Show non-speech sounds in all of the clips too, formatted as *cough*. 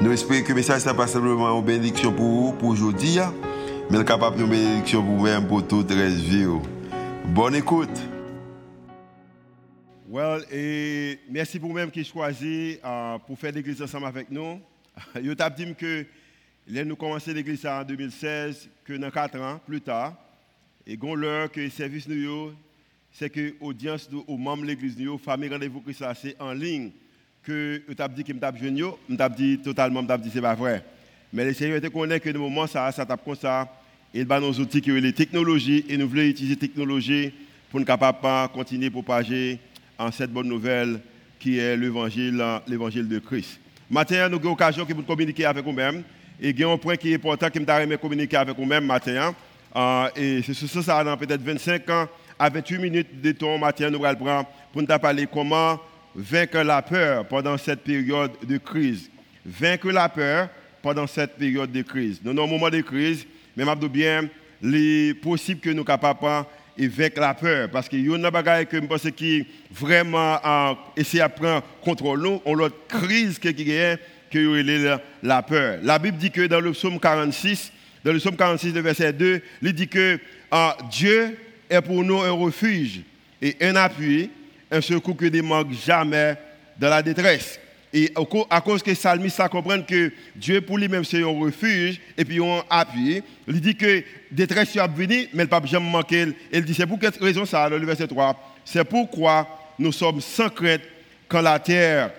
Nous espérons que le message n'est pas simplement une bénédiction pour vous, pour aujourd'hui, hein. mais capable de bénédiction pour vous-même, pour toute la vie. Bonne écoute. Well, et merci pour vous-même qui choisi uh, pour faire l'église ensemble avec nous. *laughs* Je t'ai dit que nous commencé l'église en 2016, que dans 4 ans plus tard, et l'heure que le service nous, c'est que l'audience aux membres de l'église, famille rendez-vous Christ, c'est en ligne que tu as dit que je suis je t'ai dit totalement, je dit c'est pas vrai. Mais le Seigneur te connaît que le moment ça, ça tape comme ça. Il va nos outils qui sont les technologies et nous voulons utiliser la technologie pour nous capables continuer à propager en cette bonne nouvelle qui est l'évangile, l'évangile de Christ. Maintenant, nous avons l'occasion de communiquer avec vous-même. Et il a point qui est important que je communiquer avec vous-même matin. Euh, et c'est sur ça, dans peut-être 25 ans, avec 8 minutes de temps matin, nous allons pour nous parler comment vaincre la peur pendant cette période de crise. Vaincre la peur pendant cette période de crise. Nous sommes un moment de crise, mais je bien, il est possible que nous soyons capables de vaincre la peur. Parce qu'il y a une que je qui vraiment essayer de prendre contrôle nous, on l'autre crise qui est que la peur. La Bible dit que dans le psaume 46, dans le psaume 46, verset 2, il dit que ah, Dieu est pour nous un refuge et un appui un secours qui ne manque jamais dans la détresse. Et à cause que Salmi ça comprend que Dieu pour lui-même c'est un refuge et puis un appui. Il dit que détresse est venue, mais le pape jamais manqué. Il dit c'est pour quelle raison ça, le verset 3. C'est pourquoi nous sommes sans crainte quand la terre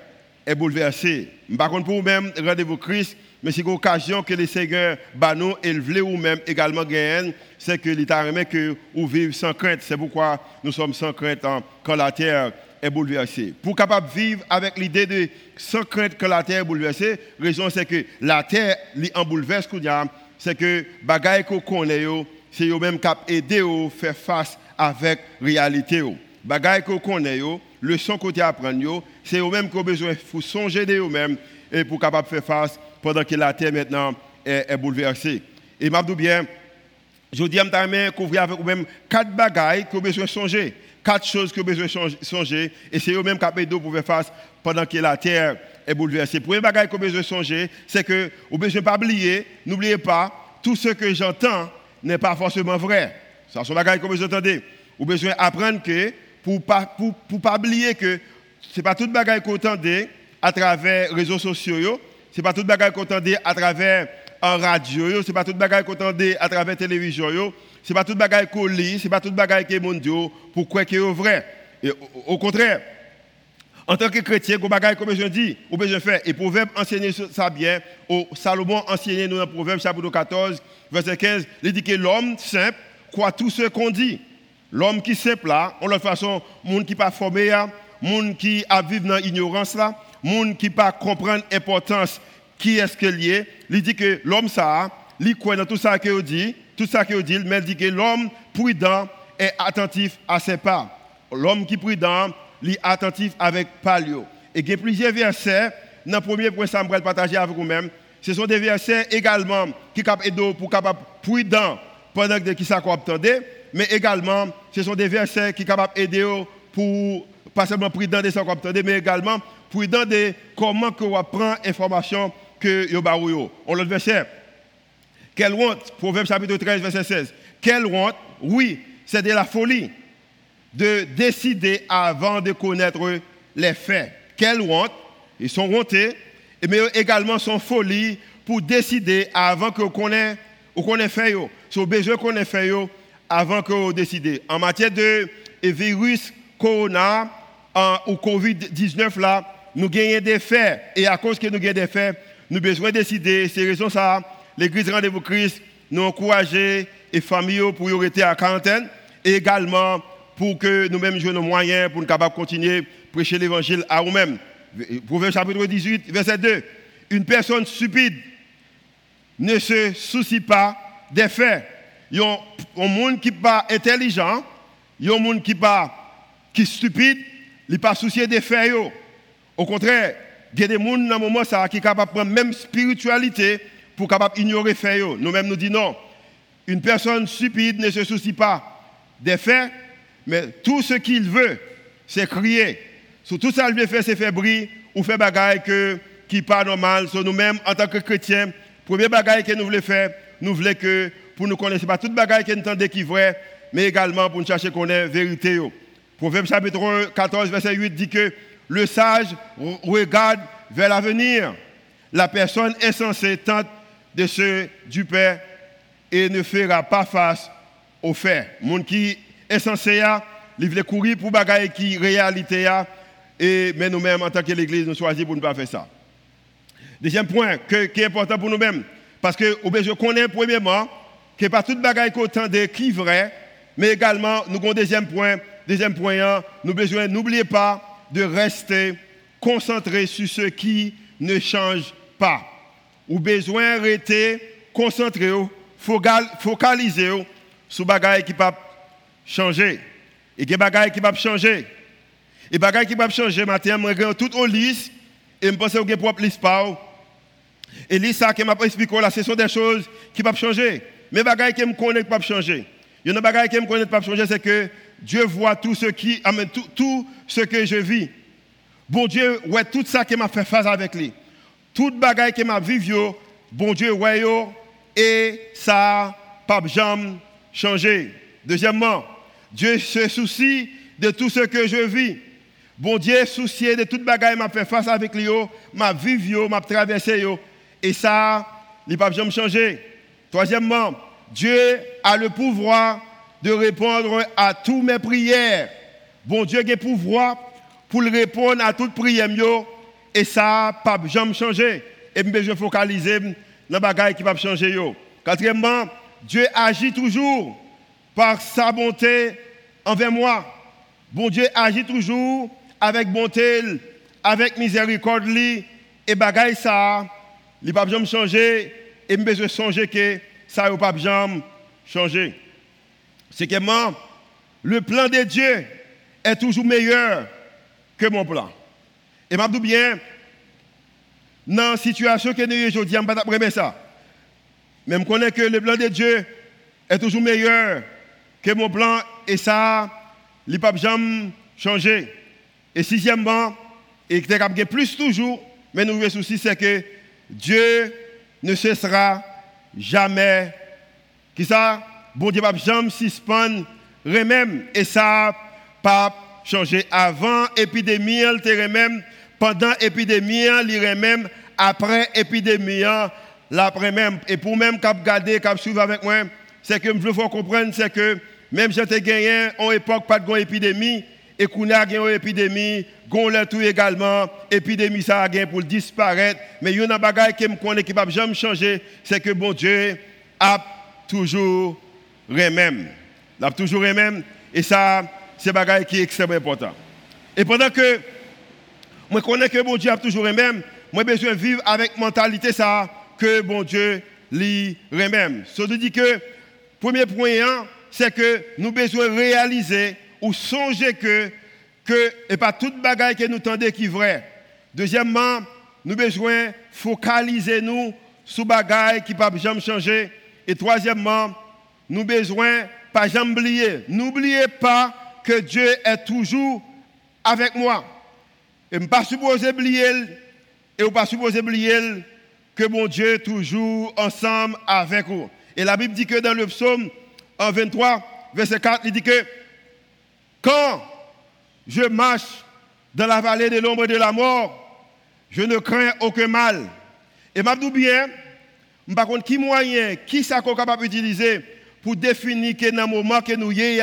est bouleversée. Par contre, pour vous-même, rendez-vous Christ, mais c'est l'occasion que les Seigneur nous et le même également gagnent, c'est que l'État remet que vous vivez sans crainte. C'est pourquoi nous sommes sans crainte quand la terre est bouleversée. Pour capable vivre avec l'idée de sans crainte que la terre est bouleversée, raison c'est que la terre est en bouleverse, c'est que bagaille qu'on connaît, c'est eux-mêmes qui aider à faire face avec la réalité. Bagaille qu'on le son côté apprendre, c'est eux-mêmes qui ont besoin de songer de eux-mêmes et pour capable faire face pendant que la terre maintenant est, bouleversée. Et m'a bien, je dis à me couvrir avec vous-même quatre bagailles que vous besoin songer, quatre choses que vous besoin songer, et c'est eux-mêmes qui pour faire face pendant que la terre est bouleversée. Pour les bagailles que vous besoin songer, c'est que vous besoin pas oublier, n'oubliez pas, tout ce que j'entends n'est pas forcément vrai. Ça sont bagailles que vous d'entendre. Vous besoin apprendre que, pour pas, pas oublier que ce n'est pas toute bagaille que vous entendez à travers les réseaux sociaux, ce n'est pas toute bagaille qu'on entend à travers en radio, ce n'est pas toute bagaille qu'on entend à travers la télévision, ce n'est pas toute bagaille qu'on lit, ce n'est pas toute bagaille qui est mondial pour croire qu'il est vrai. Au, contraire, en tant que chrétien, qu'on bagaille comme je dis, ou besoin faire. Et Proverbe enseigner ça bien. Au Salomon enseignait nous dans Proverbe chapitre 14, verset 15, il dit que l'homme simple croit tout ce qu'on dit. L'homme qui simple là, en l'autre façon, monde qui pas formé, monde qui a vécu dans l'ignorance là, monde qui pas comprendre l'importance qui est-ce qu'il est, il dit que l'homme ça, il croit dans tout ça qu'il dit, tout ça qu'il dit, mais il dit que l'homme prudent est attentif à ses pas. L'homme qui prudent, il est attentif avec palio. Et il y a plusieurs versets, dans le premier point, ça me partager avec vous-même. Ce sont des versets également qui aider pour capable prudent pendant que qui ça mais également ce sont des versets qui capable aider pour pas seulement prudent de ça mais également prudent de comment on prend information que yo barouyo. On le verset. Quelle honte, Proverbe chapitre 13 verset 16. Quelle honte, oui, c'est de la folie de décider avant de connaître les faits. Quelle honte, ils sont hontés, mais également sont folie pour décider avant que connaisse ou qu'on ait fait. C'est besoin qu'on ait fait avant que vous décidez. En matière de virus corona ou Covid-19 là, nous gagnons des faits. Et à cause que nous gagnons des faits, nous avons besoin de décider. C'est raison ça, l'Église Rendez-vous Christ nous encourager les familles pour y rester à quarantaine. Et également pour que nous-mêmes jouions nos moyens pour nous capables continuer à prêcher l'évangile à nous-mêmes. Proverbe chapitre 18, verset 2. Une personne stupide ne se soucie pas des faits. Y a un monde qui n'est pas intelligent, il y a un monde qui pas qui stupide, il n'est pas soucié des faits. Au contraire, il y a des gens moment ça qui sont capables de prendre même spiritualité pour ignorer les faits. Nous-mêmes nous disons non. Une personne stupide ne se soucie pas des faits, mais tout ce qu'il veut, c'est crier. Sur tout ça, il veut faire, c'est faire bruit ou faire bagaille que, qui n'est pas normal. Sur nous-mêmes, en tant que chrétiens, premier bagaille que nous voulons faire, nous voulons que, pour nous connaître, pas toute bagaille que nous entendons qui est vrai, mais également pour nous chercher qu'on ait vérité. Proverbe chapitre 14, verset 8 dit que le sage regarde vers l'avenir. La personne insensée tente de se duper et ne fera pas face aux faits. Mon qui est censé, il veut courir pour bagaille qui réalité et mais nous-mêmes en tant que l'église nous choisissons pour ne pas faire ça. Deuxième point qui est important pour nous-mêmes parce que je connais premièrement que pas toute bagaille qu'autant de qui vrai mais également nous avons deuxième point, deuxième point, nous besoin n'oubliez pas de rester concentré sur ce qui ne change pas. Ou besoin rester concentré, focalisé sur les choses qui peuvent changer. Et des choses qui peuvent changer. Et choses qui peuvent changer, matin, je regarde tout au liste et je pense que je propre liste Et liste ça qui m'a expliqué là, ce sont des choses qui peuvent changer. Mais les choses qui me peuvent changer. Il y a qui me connaissent peuvent changer, c'est que Dieu voit tout ce, qui, tout, tout ce que je vis. Bon Dieu, ouais, tout ça qui m'a fait face avec lui. Tout bagaille qui m'a vécu, bon Dieu, ouais, et ça pas jamais changé. Deuxièmement, Dieu se soucie de tout ce que je vis. Bon Dieu soucié de toute bagaille m'a fait face avec lui, m'a vécu, m'a traversé et ça, il pas jamais. Troisièmement, Dieu a le pouvoir de répondre à toutes mes prières. Bon Dieu a le pouvoir pour répondre à toute prière et ça pas jamais changé. Et je vais focaliser dans les bagaille qui va changer Quatrièmement, Dieu agit toujours par sa bonté envers moi. Bon Dieu agit toujours avec bonté, avec miséricorde et bagaille ça, il pas jamais changer et je besoin que ça ne pas jamais. C'est que le plan de Dieu est toujours meilleur que mon plan. Et je dis bien, dans la situation que nous sommes aujourd'hui, je ne pas ça. Mais je connais que le plan de Dieu est toujours meilleur que mon plan et ça, il peut jamais changer. Et sixièmement, et tu plus toujours, mais nous souci, c'est que Dieu ne cessera jamais. Qui ça? Bon Dieu jamais suspendre même. Et ça, pas changer avant épidémie, il même pendant épidémie, il même après épidémie, l'après même. Et pour même cap garder, cap suivre avec moi, c'est que je veux comprendre, c'est que même si j'ai gagné en époque pas de épidémie, et qu'on a une épidémie, qu'on l'a tout également, épidémie ça a pour disparaître. Mais il y a un bagage qui me connaît qui ne jamais changer, c'est que bon Dieu a toujours le même. Il a toujours le même. Et ça, c'est bagage qui est extrêmement important. Et pendant que je connais que bon Dieu a toujours le même, moi besoin vivre avec mentalité ça que bon Dieu lui même. Ça veut dire que premier point, hein, c'est que nous besoin réaliser ou songer que, que et pas toute bagaille que nous tendez qui est vrai. Deuxièmement, nous besoin focaliser nous sur bagaille qui pas jamais changer. Et troisièmement, nous besoin pas jamais oublier. N'oubliez pas que Dieu est toujours avec moi. Et ne pas supposer oublier et ne pas supposer oublier que mon Dieu est toujours ensemble avec vous. Et la Bible dit que dans le psaume en 23, verset 4, il dit que quand je marche dans la vallée de l'ombre de la mort, je ne crains aucun mal. Et m'a bien, par contre, qui moyen, qui ça qu'on capable d'utiliser pour définir que dans le moment que nous y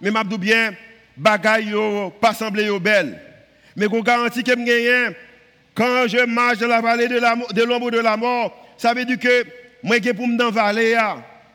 mais m'a bien, bagaille pas semblé belle. Mais qu'on garantit que quand je marche dans la vallée de l'ombre de, la mort, ça veut dire que moi je pour me dans la vallée,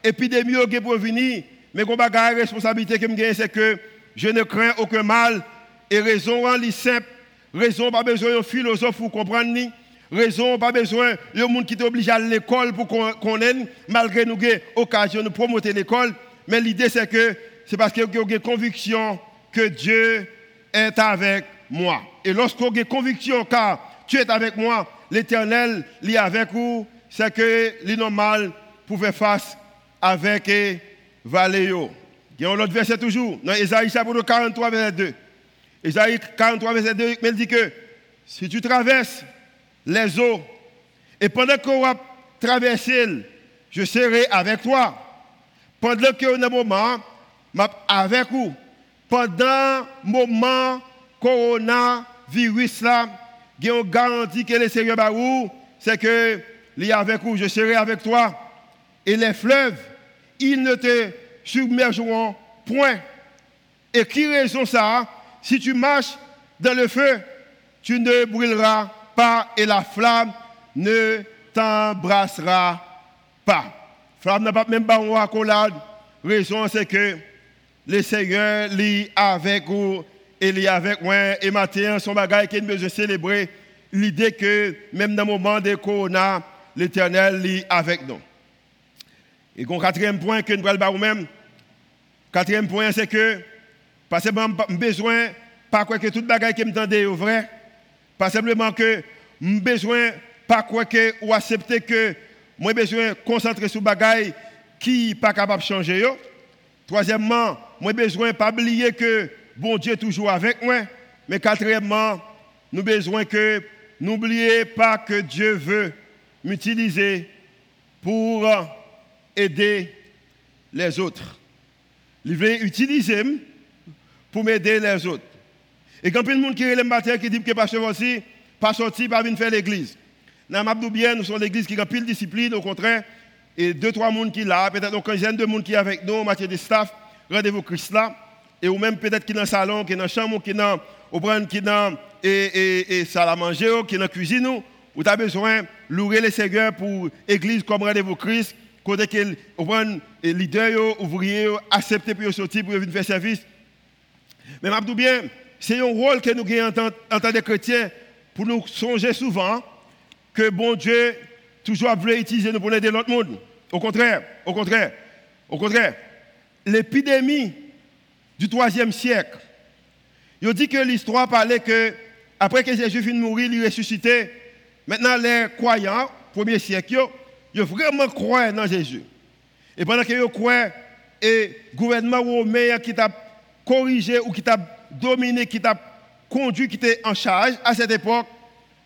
épidémie qui pour venir, mais qu'on bagaille responsabilité que me c'est que je ne crains aucun mal. Et raison en simple, raison pas besoin de philosophe pour comprendre ni, raison, pas besoin de monde qui est obligé à l'école pour qu'on ait, malgré nous avons occasion de promouvoir l'école. Mais l'idée, c'est que c'est parce que vous avez conviction que Dieu est avec moi. Et lorsqu'on a conviction, car tu es avec moi, l'éternel est avec vous, c'est que les normal pour faire face avec Valéo. Il y a un autre verset toujours, dans Isaïe chapitre 43, verset 2. Isaïe 43, verset 2, il dit que si tu traverses les eaux, et pendant qu'on va traverser, je serai avec toi. Pendant que un moment, avec vous. Pendant le moment coronavirus là, une garantie que le Seigneur c'est que il est avec vous, je serai avec toi. Et les fleuves, ils ne te submergeront point. Et qui raison ça? Si tu marches dans le feu, tu ne brûleras pas et la flamme ne t'embrassera pas. Flamme n'a pas même pas une accolade. Raison c'est que le Seigneur est avec vous et est avec moi. Et maintenant, son bagage qui nous célébrer l'idée que même dans le moment de corona, l'Éternel est avec nous. Et le quatrième point que nous allons même, quatrième point, c'est que, parce que j'ai besoin, pas quoi que tout bagage qui me tendait est vrai, pas simplement que j'ai besoin, pas quoi que, ou accepter que, moi besoin de concentrer sur bagage qui pas capable de changer. Yo. Troisièmement, moi besoin pas oublier que bon Dieu est toujours avec moi. Mais quatrièmement, nous besoin que n'oubliez pas que Dieu veut m'utiliser pour aider les autres. Il veut utiliser pour m'aider les autres. Et quand il y a monde qui est matin qui dit que pasteur aussi, pas sorti, pas venir faire l'église. Dans Mabdou bien, nous sommes l'église qui a pile discipline, au contraire, et deux, trois personnes qui là, peut-être une quinzaine de monde qui est avec nous en matière de staff, rendez-vous Christ là, et ou même peut-être qui est dans le salon, qui est dans la chambre, qui est dans, qui est dans et, et, et salle à manger, qui est dans la cuisine, ou tu as besoin de louer les seigneurs pour l'église comme rendez-vous Christ, côté que les leaders, ouvriers, accepter pour sortir pour venir faire service. Mais bien, c'est un rôle que nous avons en tant que chrétiens pour nous songer souvent que bon Dieu toujours voulu utiliser nous pour aider l'autre monde. Au contraire, au contraire, au contraire. L'épidémie du troisième siècle, il dit que l'histoire parlait que après que Jésus de mourir, il ressuscité. Maintenant, les croyants, premier siècle, ils vraiment croient dans Jésus. Et pendant qu'ils croient, et le gouvernement romain qui t'a corrigé ou qui t'a dominé, qui t'a conduit, qui était en charge à cette époque,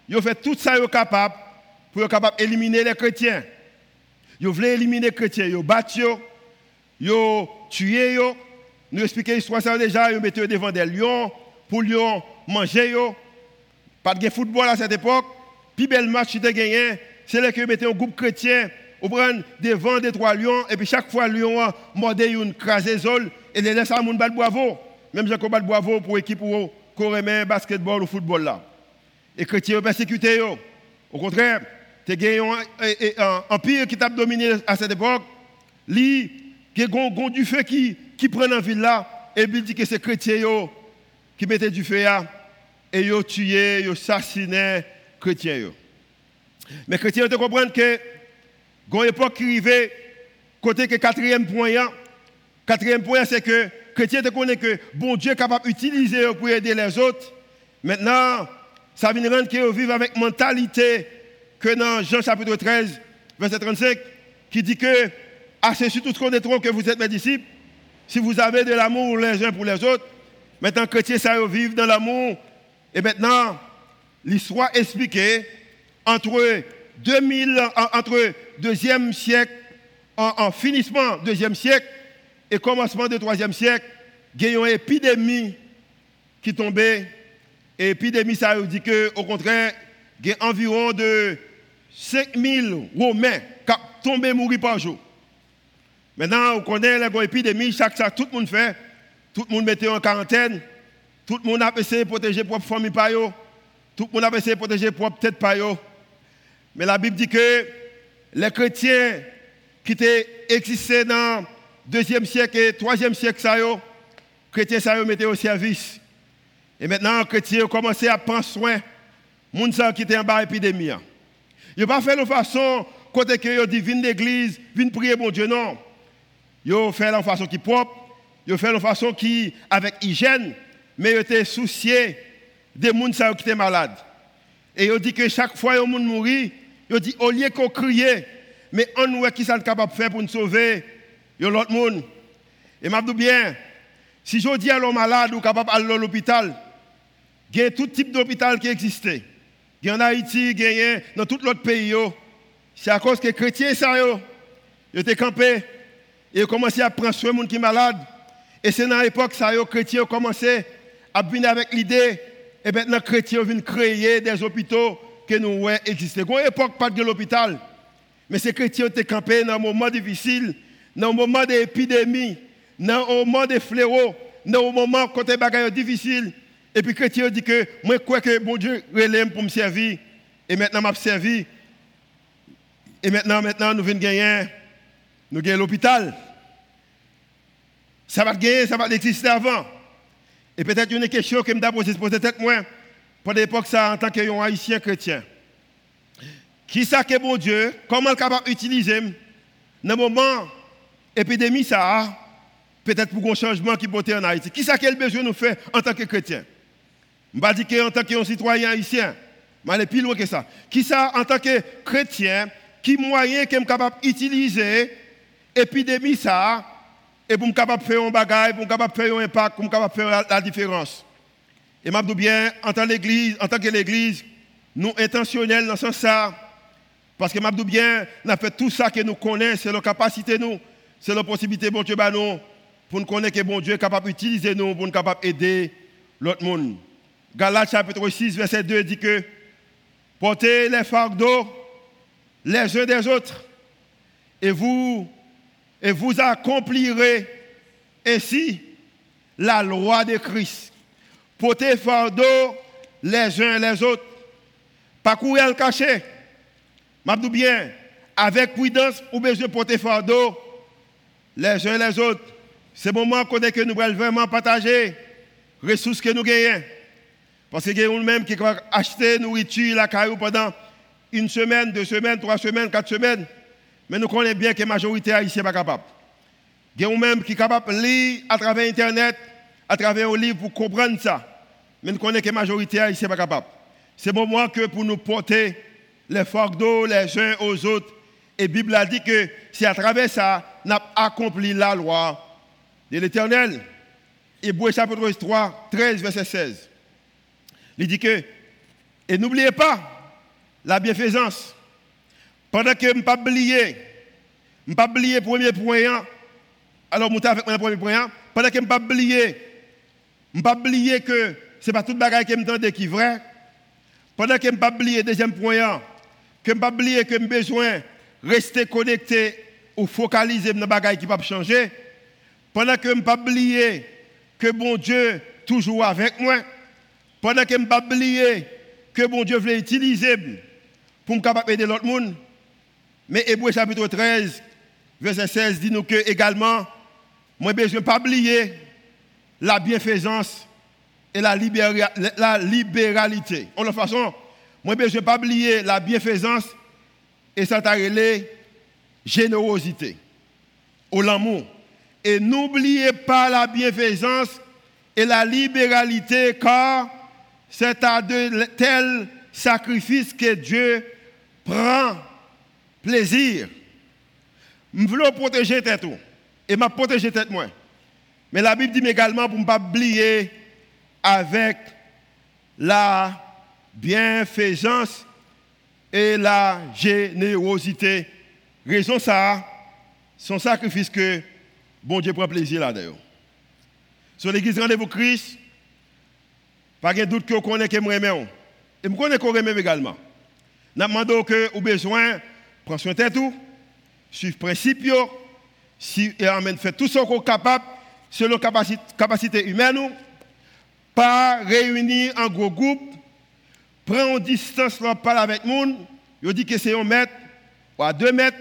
ils ont fait tout ça capable pour être d'éliminer les chrétiens. Ils voulaient éliminer les chrétiens. Ils ont battu, ils ont tué. Nous expliquons l'histoire déjà. Ils mettaient devant des lions pour les manger. Pas de football à cette époque. Puis bel match qui gagné, c'est là qu'ils mettaient un groupe chrétien au prendre devant des trois lions. Et puis chaque fois, lion mordait une crasée et les laisse à mon bal bravo. Même j'ai un bravo pour l'équipe le basketball ou football là. Et les chrétiens ont persécuté. Au contraire, tu as un empire qui t'a dominé à cette époque, il y a du feu qui, qui prend la ville là, et il dit que c'est chrétiens qui mettaient du feu là, et ils tué, ils assassiné les chrétiens. Mais les chrétiens te comprennent que, quand époque qui arrivait, côté que quatrième point, quatrième point, c'est que les chrétiens connaissent que bon Dieu est capable d'utiliser pour aider les autres. Maintenant, ça vient rendre qu'ils vivent avec mentalité que dans Jean chapitre 13, verset 35, qui dit que, à ceci tous connaîtront que vous êtes mes disciples, si vous avez de l'amour les uns pour les autres. Maintenant, chrétiens, ça vivent dans l'amour. Et maintenant, l'histoire expliquée entre 2000, entre deuxième siècle, en, en finissement deuxième siècle et commencement du troisième siècle, il y a une épidémie qui tombait. Et l'épidémie, ça veut dire qu'au contraire, il y a environ de 5000 Romains qui tombés mourir par jour. Maintenant, on connaît l'épidémie, chaque ça, tout le monde fait. Tout le monde mettait en quarantaine. Tout le monde a essayé de protéger propre famille Tout le monde a essayé de protéger propre tête Mais la Bible dit que les chrétiens qui étaient dans le deuxième siècle et troisième siècle, ça, les chrétiens ça mettaient au service. Et maintenant, les chrétiens ont commencé à prendre soin de gens qui étaient en bas de l'épidémie. Ils pas fait de façon côté que ils dit viens l'église, prier mon Dieu non. Ils fait de façon qui propre, ils fait de façon qui avec hygiène, mais ils étaient souciés des gens qui étaient malades. Et ils dit que chaque fois que les gens ils dit au lieu qu'on crie, mais on voit qui sont capable de faire pour nous sauver l'autre monde. Et m'a bien, si je dis à l'homme malade ou capable d'aller à l'hôpital, il y a tout type d'hôpital qui existait. Il y a en Haïti, il y a dans tout l'autre pays. C'est à cause que les chrétiens, ça, ils étaient campés et ils ont commencé à prendre soin de gens qui sont malades. Et c'est dans l'époque ça, les chrétiens ont commencé à venir avec l'idée, et maintenant les chrétiens viennent créer des hôpitaux que nous voyons exister. À une époque, pas de l'hôpital. Mais ces chrétiens étaient campés dans un moment difficile, dans un moment d'épidémie, dans un moment de fléau, dans un moment où les bagages difficile. Et puis les chrétiens dit que moi je crois que bon Dieu relève pour me servir. Et maintenant m'a servi. Et maintenant, maintenant nous venons gagner, nous gagnons l'hôpital. Ça va gagner, ça va exister avant. Et peut-être une question que je me posée, peut-être moi, pour l'époque, ça en tant qu'un haïtien chrétien. Qui ça que bon Dieu, comment capable d'utiliser dans le moment épidémie ça peut-être pour un changement qui porte en Haïti. Qui ça quel besoin nous fait en tant que chrétien? Je ne dis pas en tant que citoyen haïtien, mais aller plus loin que ça. Qui ça en tant que chrétien, qui moyen que capable d'utiliser épidémie ça et pour capable faire un bagage, pour capable faire un impact, pour capable faire la, différence? Et bien, en tant, tant que l'Église, nous intentionnels dans ce sens parce que dis bien, nous fait tout ça que nous connaissons, c'est nos capacités, nous, c'est la possibilité, bon Dieu, bah nous, pour nous connaître que bon Dieu est capable d'utiliser nous, pour nous capable d'aider l'autre monde. Galates chapitre 6, verset 2 dit que portez les fardeaux les uns des autres et vous, et vous accomplirez ainsi la loi de Christ. Portez fardeau les uns les autres. Pas courir le cacher. M'abdou bien, avec prudence, ou besoin porter fardeau les uns les autres. C'est le moment que nous allons vraiment partager les ressources que nous gagnons. Parce que nous même qui va acheter nourriture la caillou pendant une semaine, deux semaines, trois semaines, quatre semaines. Mais nous connaissons bien que la majorité haïtienne n'est pas capable. Nous même qui est capable de lire à travers Internet, à travers un livre pour comprendre ça. Mais nous connaissons que la majorité haïtienne n'est pas capable. C'est le moment que pour nous porter les fardeaux les uns aux autres. Et la Bible a dit que c'est à travers ça qu'on a accompli la loi de l'Éternel. Hébreu chapitre 3, 13, verset 16. Il dit que, et n'oubliez pas la bienfaisance. Pendant que je ne pas oublier, je ne pas oublier le premier point, alors je avec mon premier point, pendant que je ne pas oublier, je ne pas oublier que ce n'est pas tout le bagage qui me qui est vrai, pendant que je ne pas oublier deuxième point, que je ne pas oublier que j'ai besoin de rester connecté ou focaliser dans les qui ne pas changer, pendant que je ne pas oublier que bon Dieu toujours avec moi, pendant que je ne pas oublier que bon Dieu veut utiliser pour me capable aider l'autre monde. Mais Hébreu chapitre 13, verset 16 dit nous que également, moi besoin pas oublier la bienfaisance et la, la libéralité. En toute façon, moi besoin pas oublier la bienfaisance et ça t'a générosité ou l'amour. Et n'oubliez pas la bienfaisance et la libéralité, car c'est à de tels sacrifices que Dieu prend plaisir. Je veux protéger tête et m'a protéger tête. Mais la Bible dit également pour ne pas oublier avec la bienfaisance et la générosité. Raison ça, son sacrifice que Bon Dieu prend plaisir là d'ailleurs. Sur l'église Rendez-vous Christ, pas de doute que vous connaissez que je m'aime. Et je connais qu'on m'aime également. Nous demandons que vous besoin, prendre soin de tête, suivre principe, si, et amène faire tout ce qu'on est capable, selon capacité, capacité humaine, pas réunir en gros groupe, prendre distance, parler avec les gens, vous dit que c'est un mètre, ou à deux mètres,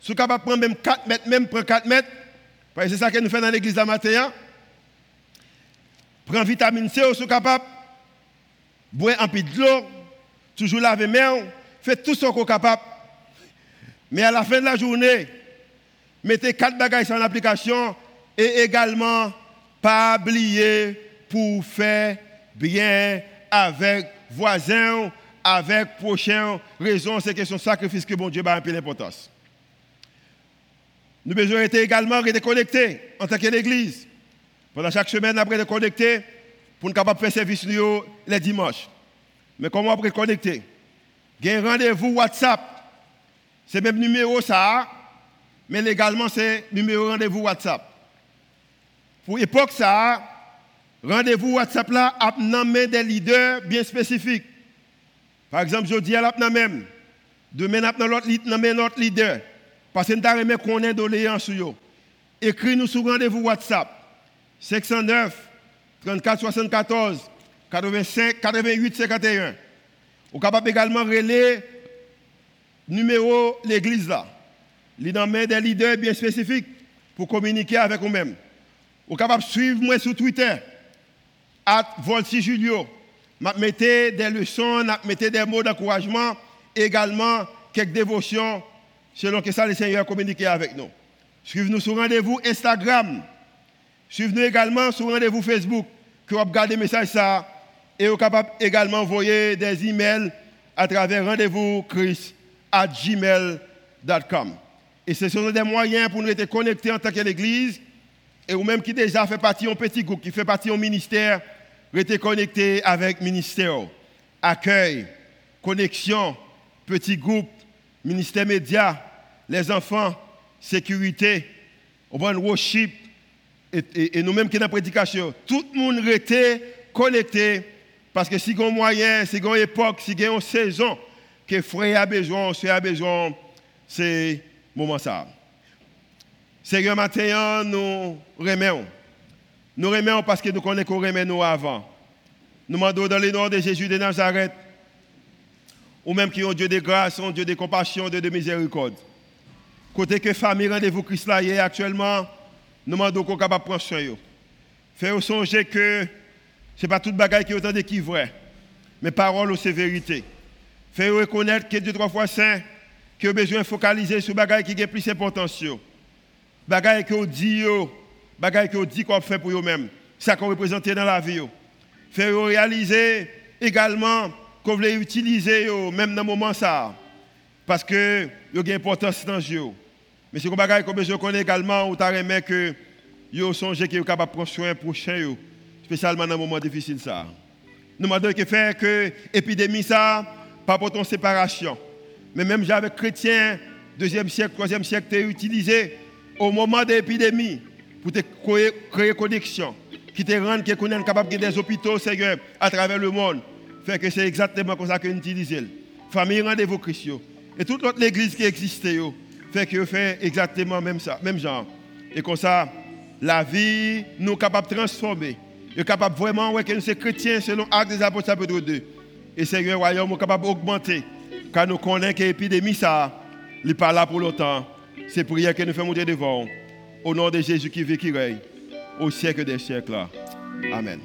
si vous capable de prendre même 4 mètres, même prendre 4 mètres, parce que c'est ça que nous faisons dans l'église de matin. Prends vitamine C, vous capable. Boire un peu de l'eau, toujours laver main, faites tout ce qu'on est capable. Mais à la fin de la journée, mettez quatre bagages en application et également pas oublier pour faire bien avec voisins, avec prochains. Raison, c'est que son sacrifice que bon Dieu a un peu d'importance. Nous besoin être également reconnectés en tant qu'Église. Pendant chaque semaine, après de connecter pour nous capable faire service les dimanches. Mais comment on connecter? Il y a un rendez-vous WhatsApp. C'est même numéro ça, mais légalement c'est numéro rendez-vous WhatsApp. Pour l'époque ça, rendez-vous WhatsApp là a des leaders bien spécifiques. Par exemple, je dis à la même, demain a notre leader. Parce que nous avons qu'on doléance sur eux. Écris-nous sur rendez-vous WhatsApp 509 34 74 85 88 51. Vous capable également relayer numéro l'église là. Il des leaders bien spécifiques pour communiquer avec vous-même. Vous capable suivre moi sur Twitter at Volsi Julio. Mettez des leçons, mettez des mots d'encouragement, également quelques dévotions selon que ça le Seigneur communiqué avec nous. Suivez-nous sur rendez-vous Instagram. Suivez-nous également sur rendez-vous Facebook, que vous regardez les messages ça, et vous capable également envoyer des emails à travers rendez-vous Chris à gmail.com. Et ce sont des moyens pour nous être connectés en tant qu'Église, et ou même qui déjà fait partie d'un petit groupe, qui fait partie d'un ministère, rester connecté avec ministère, accueil, connexion, petit groupe, ministère média, les enfants, sécurité, worship, et, et nous-mêmes qui dans la prédication, tout le monde était connecté parce que si on moyen, si on époque, si on saison que frère a besoin, soeur a besoin, c'est moment ça. Seigneur matin, nous remercions. Nous remercions parce que nous connaissons qu'on remet avant. Nous demandons dans le nom de Jésus de Nazareth ou même qui ont Dieu de grâce, un Dieu de compassion, Dieu de miséricorde. Côté que famille rendez-vous Christ là actuellement, nous demandons qu'on capable prendre soin de Faire songer que ce n'est pas toute bagaille qui est autant de qui vrai, mais parole c'est vérité. Faire reconnaître que Dieu trois fois saint, a besoin de focaliser sur bagaille qui est plus importance. Bagaille que dit, bagaille que dit qu'on fait pour eux-mêmes. Ça qu'on représente dans la vie. Faire réaliser également qu'on voulait utiliser même dans le moment ça. Parce que y a une importance dans le Mais c'est comme chose qu'on besoin également, ou aimé que yo songe que capable de prendre soin prochain spécialement dans un moment difficile ça. Nous demandons que faire que l'épidémie ça pas pour ton séparation. Mais même avec chrétiens deuxième siècle, troisième siècle, tu utilisé au moment de l'épidémie pour te créer, connexion, qui te rende capable de des hôpitaux, Seigneur, à travers le monde. Fait que c'est exactement comme ça que nous utilisons. Famille, rendez-vous Christ. Et toute l'autre église qui existait, fait que fait exactement même ça, même genre. Et comme ça, la vie nous capable de transformer. Nous sommes capables vraiment ouais, que nous sommes chrétiens selon l'acte des apôtres chapitre 2. Et Seigneur, royaume est capable d'augmenter. Car nous connaissons que l'épidémie, ça, n'est pas là pour longtemps. C'est prière que nous faisons monter devant. Au nom de Jésus qui vit, qui règne, au siècle des siècles. Amen.